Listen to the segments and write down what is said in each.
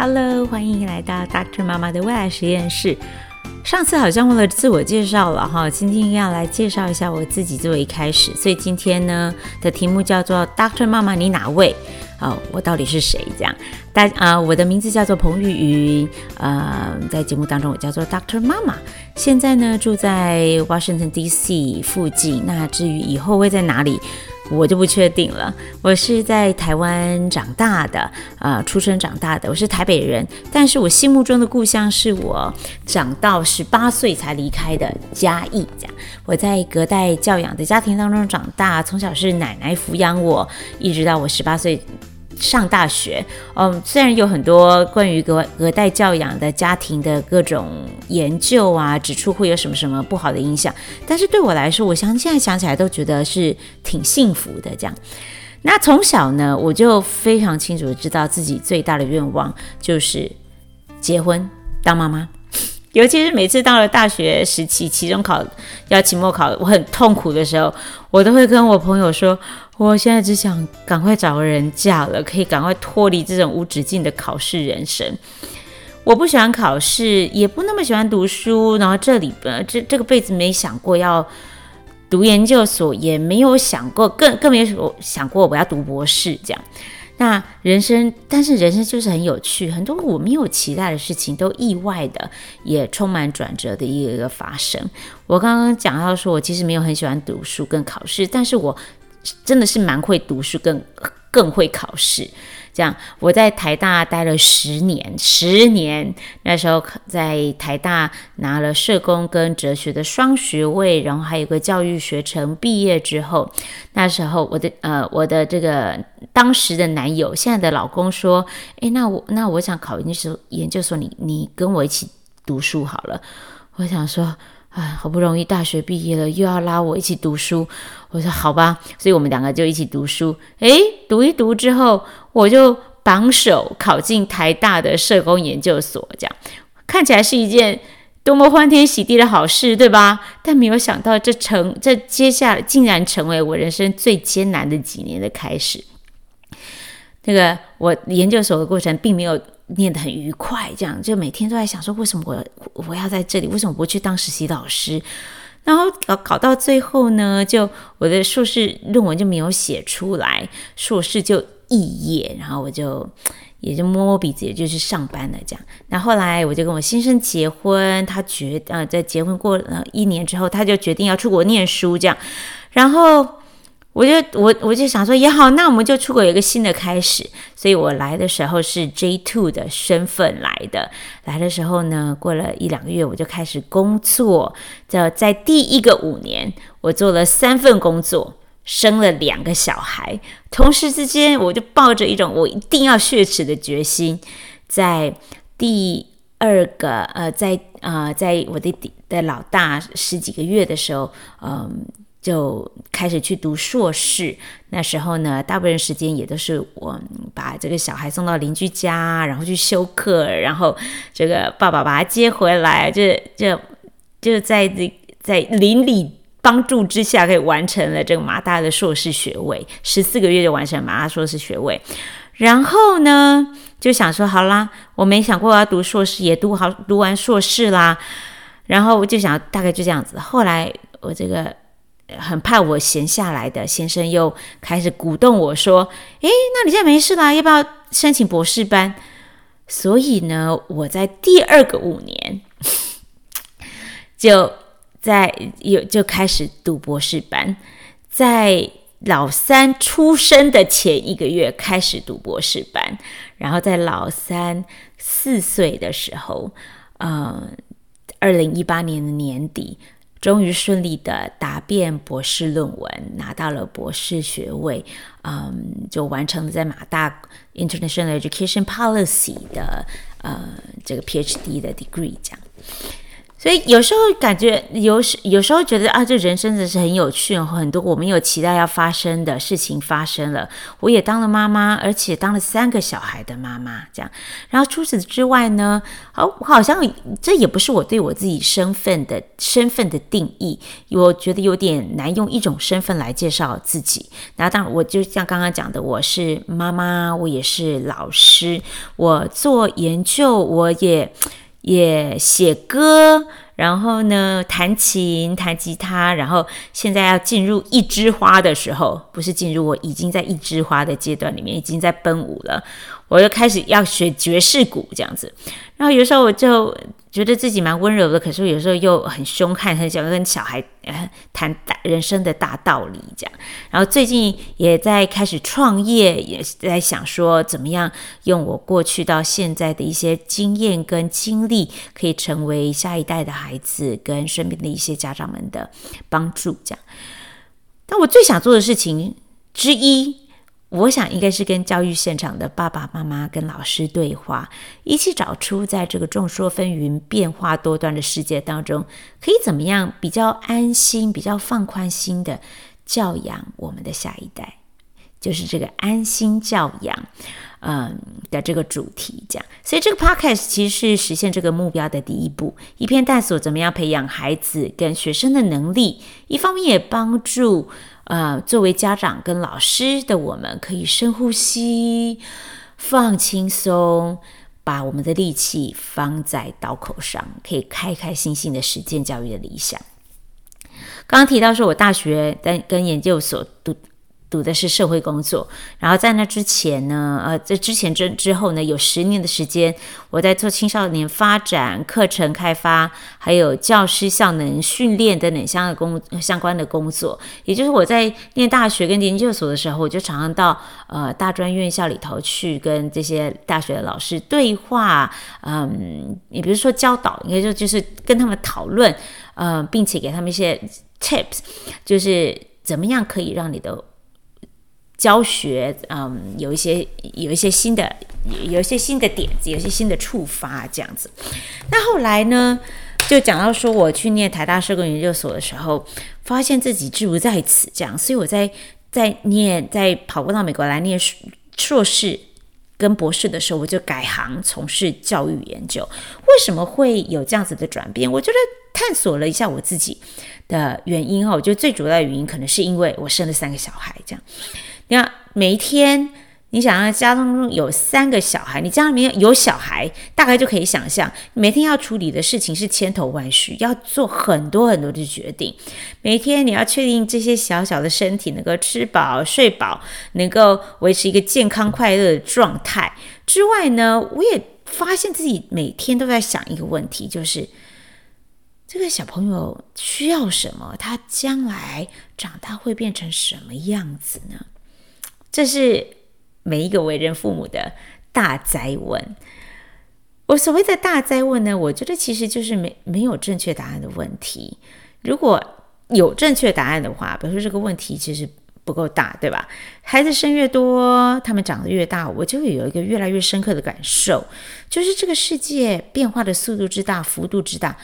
Hello，欢迎来到 Dr. 妈妈的未来实验室。上次好像忘了自我介绍了哈，今天要来介绍一下我自己作为一开始，所以今天呢的题目叫做 Dr. 妈妈你哪位？哦，我到底是谁？这样，大啊、我的名字叫做彭玉云，呃，在节目当中我叫做 Dr. 妈妈，现在呢住在 Washington D.C. 附近。那至于以后会在哪里？我就不确定了。我是在台湾长大的，呃，出生长大的。我是台北人，但是我心目中的故乡是我长到十八岁才离开的嘉义。这样，我在隔代教养的家庭当中长大，从小是奶奶抚养我，一直到我十八岁。上大学，嗯，虽然有很多关于隔隔代教养的家庭的各种研究啊，指出会有什么什么不好的影响，但是对我来说，我想现在想起来都觉得是挺幸福的。这样，那从小呢，我就非常清楚的知道自己最大的愿望就是结婚当妈妈，尤其是每次到了大学时期，期中考要期末考，我很痛苦的时候，我都会跟我朋友说。我现在只想赶快找个人嫁了，可以赶快脱离这种无止境的考试人生。我不喜欢考试，也不那么喜欢读书。然后这里边这这个辈子没想过要读研究所，也没有想过，更更没有想过我要读博士这样。那人生，但是人生就是很有趣，很多我没有期待的事情都意外的也充满转折的一个一个发生。我刚刚讲到说，我其实没有很喜欢读书跟考试，但是我。真的是蛮会读书，更更会考试。这样，我在台大待了十年，十年那时候在台大拿了社工跟哲学的双学位，然后还有个教育学程。毕业之后，那时候我的呃我的这个当时的男友，现在的老公说：“诶，那我那我想考研究所，研究所你你跟我一起读书好了。”我想说。哎，好不容易大学毕业了，又要拉我一起读书。我说好吧，所以我们两个就一起读书。诶，读一读之后，我就榜首考进台大的社工研究所，这样看起来是一件多么欢天喜地的好事，对吧？但没有想到，这成这接下来竟然成为我人生最艰难的几年的开始。那个我研究所的过程并没有。念得很愉快，这样就每天都在想说，为什么我我要在这里？为什么不去当实习老师？然后搞搞到最后呢，就我的硕士论文就没有写出来，硕士就肄业，然后我就也就摸摸鼻子，也就去上班了。这样，那后来我就跟我先生结婚，他决呃在结婚过了一年之后，他就决定要出国念书，这样，然后。我就我我就想说也好，那我们就出国有一个新的开始。所以我来的时候是 J Two 的身份来的。来的时候呢，过了一两个月，我就开始工作。在在第一个五年，我做了三份工作，生了两个小孩。同时之间，我就抱着一种我一定要血耻的决心，在第二个呃，在呃，在我的的老大十几个月的时候，嗯。就开始去读硕士，那时候呢，大部分时间也都是我把这个小孩送到邻居家，然后去修课，然后这个爸爸把他接回来，就就就在在邻里帮助之下，可以完成了这个马大的硕士学位，十四个月就完成马大硕士学位。然后呢，就想说好啦，我没想过要读硕士，也读好读完硕士啦。然后我就想大概就这样子。后来我这个。很怕我闲下来的先生又开始鼓动我说：“诶，那你现在没事啦，要不要申请博士班？”所以呢，我在第二个五年 就在有就开始读博士班，在老三出生的前一个月开始读博士班，然后在老三四岁的时候，呃，二零一八年的年底。终于顺利的答辩博士论文，拿到了博士学位，嗯，就完成了在马大 International Education Policy 的呃这个 PhD 的 degree 这样。所以有时候感觉有时有时候觉得啊，这人生真是很有趣，很多我没有期待要发生的事情发生了。我也当了妈妈，而且当了三个小孩的妈妈，这样。然后除此之外呢，哦，好像这也不是我对我自己身份的身份的定义。我觉得有点难用一种身份来介绍自己。那当然，我就像刚刚讲的，我是妈妈，我也是老师，我做研究，我也。也写歌，然后呢，弹琴、弹吉他，然后现在要进入一枝花的时候，不是进入，我已经在一枝花的阶段里面，已经在奔舞了。我又开始要学爵士鼓这样子，然后有时候我就觉得自己蛮温柔的，可是有时候又很凶悍，很想跟小孩谈大人生的大道理这样。然后最近也在开始创业，也在想说怎么样用我过去到现在的一些经验跟经历，可以成为下一代的孩子跟身边的一些家长们的帮助这样。但我最想做的事情之一。我想应该是跟教育现场的爸爸妈妈跟老师对话，一起找出在这个众说纷纭、变化多端的世界当中，可以怎么样比较安心、比较放宽心的教养我们的下一代，就是这个安心教养，嗯的这个主题讲。所以这个 podcast 其实是实现这个目标的第一步，一边探索怎么样培养孩子跟学生的能力，一方面也帮助。呃，作为家长跟老师的我们，可以深呼吸，放轻松，把我们的力气放在刀口上，可以开开心心的实践教育的理想。刚刚提到说，我大学跟跟研究所读。读的是社会工作，然后在那之前呢，呃，在之前之之后呢，有十年的时间，我在做青少年发展、课程开发，还有教师效能训练等等相关的工相关的工作。也就是我在念大学跟研究所的时候，我就常常到呃大专院校里头去跟这些大学的老师对话，嗯，你比如说教导，应该就就是跟他们讨论，呃，并且给他们一些 tips，就是怎么样可以让你的。教学，嗯，有一些有一些新的，有一些新的点子，有一些新的触发，这样子。那后来呢，就讲到说，我去念台大社工研究所的时候，发现自己志不在此，这样，所以我在在念，在跑过到美国来念硕士跟博士的时候，我就改行从事教育研究。为什么会有这样子的转变？我觉得探索了一下我自己的原因哦，我觉得最主要的原因可能是因为我生了三个小孩，这样。你看，每一天，你想要家当中有三个小孩，你家里面有小孩，大概就可以想象，每天要处理的事情是千头万绪，要做很多很多的决定。每天你要确定这些小小的身体能够吃饱睡饱，能够维持一个健康快乐的状态之外呢，我也发现自己每天都在想一个问题，就是这个小朋友需要什么？他将来长大会变成什么样子呢？这是每一个为人父母的大哉问。我所谓的大哉问呢，我觉得其实就是没没有正确答案的问题。如果有正确答案的话，比如说这个问题其实不够大，对吧？孩子生越多，他们长得越大，我就会有一个越来越深刻的感受，就是这个世界变化的速度之大，幅度之大，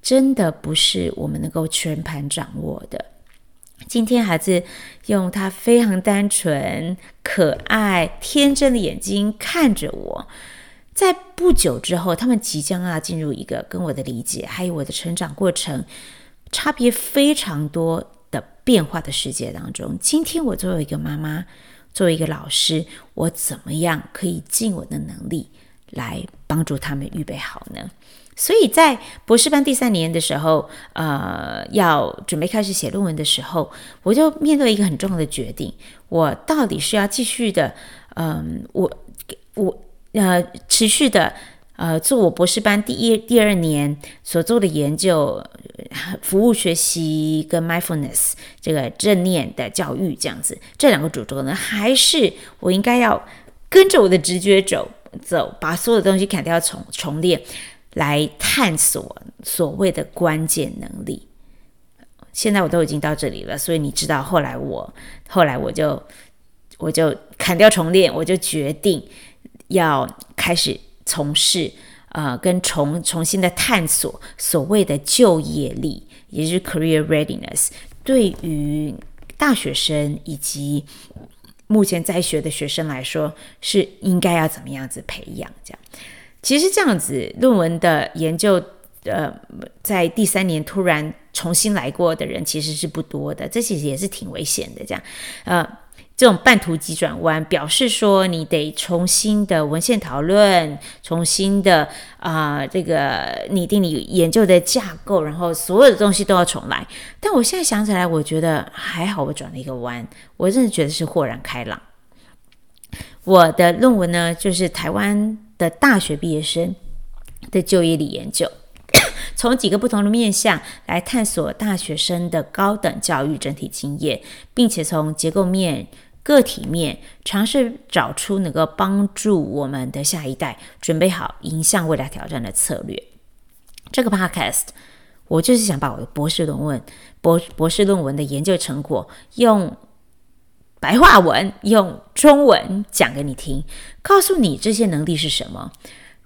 真的不是我们能够全盘掌握的。今天孩子用他非常单纯、可爱、天真的眼睛看着我，在不久之后，他们即将要进入一个跟我的理解还有我的成长过程差别非常多的变化的世界当中。今天我作为一个妈妈，作为一个老师，我怎么样可以尽我的能力来帮助他们预备好呢？所以在博士班第三年的时候，呃，要准备开始写论文的时候，我就面对一个很重要的决定：我到底是要继续的，嗯、呃，我我呃持续的呃做我博士班第一第二年所做的研究，服务学习跟 mindfulness 这个正念的教育这样子，这两个主轴呢，还是我应该要跟着我的直觉走走，把所有的东西砍掉重重练。来探索所谓的关键能力。现在我都已经到这里了，所以你知道，后来我后来我就我就砍掉重练，我就决定要开始从事呃，跟重重新的探索所谓的就业力，也就是 career readiness，对于大学生以及目前在学的学生来说，是应该要怎么样子培养？这样，其实这样子论文的研究，呃，在第三年突然重新来过的人其实是不多的，这其实也是挺危险的。这样，呃。这种半途急转弯，表示说你得重新的文献讨论，重新的啊、这个拟定你研究的架构，然后所有的东西都要重来。但我现在想起来，我觉得还好，我转了一个弯，我真的觉得是豁然开朗。我的论文呢，就是台湾的大学毕业生的就业力研究，从几个不同的面向来探索大学生的高等教育整体经验，并且从结构面。个体面，尝试找出能够帮助我们的下一代准备好迎向未来挑战的策略。这个 podcast 我就是想把我的博士论文、博博士论文的研究成果用白话文、用中文讲给你听，告诉你这些能力是什么，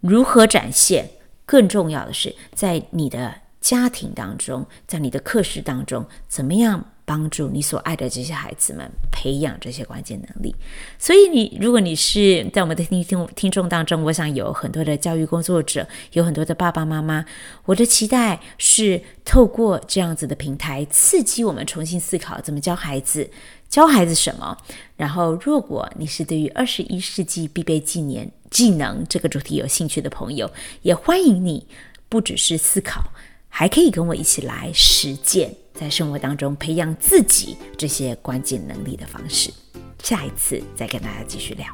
如何展现。更重要的是，在你的家庭当中，在你的课室当中，怎么样？帮助你所爱的这些孩子们培养这些关键能力。所以你，如果你是在我们的听听听众当中，我想有很多的教育工作者，有很多的爸爸妈妈。我的期待是透过这样子的平台，刺激我们重新思考怎么教孩子，教孩子什么。然后，如果你是对于二十一世纪必备技能技能这个主题有兴趣的朋友，也欢迎你不只是思考，还可以跟我一起来实践。在生活当中培养自己这些关键能力的方式，下一次再跟大家继续聊。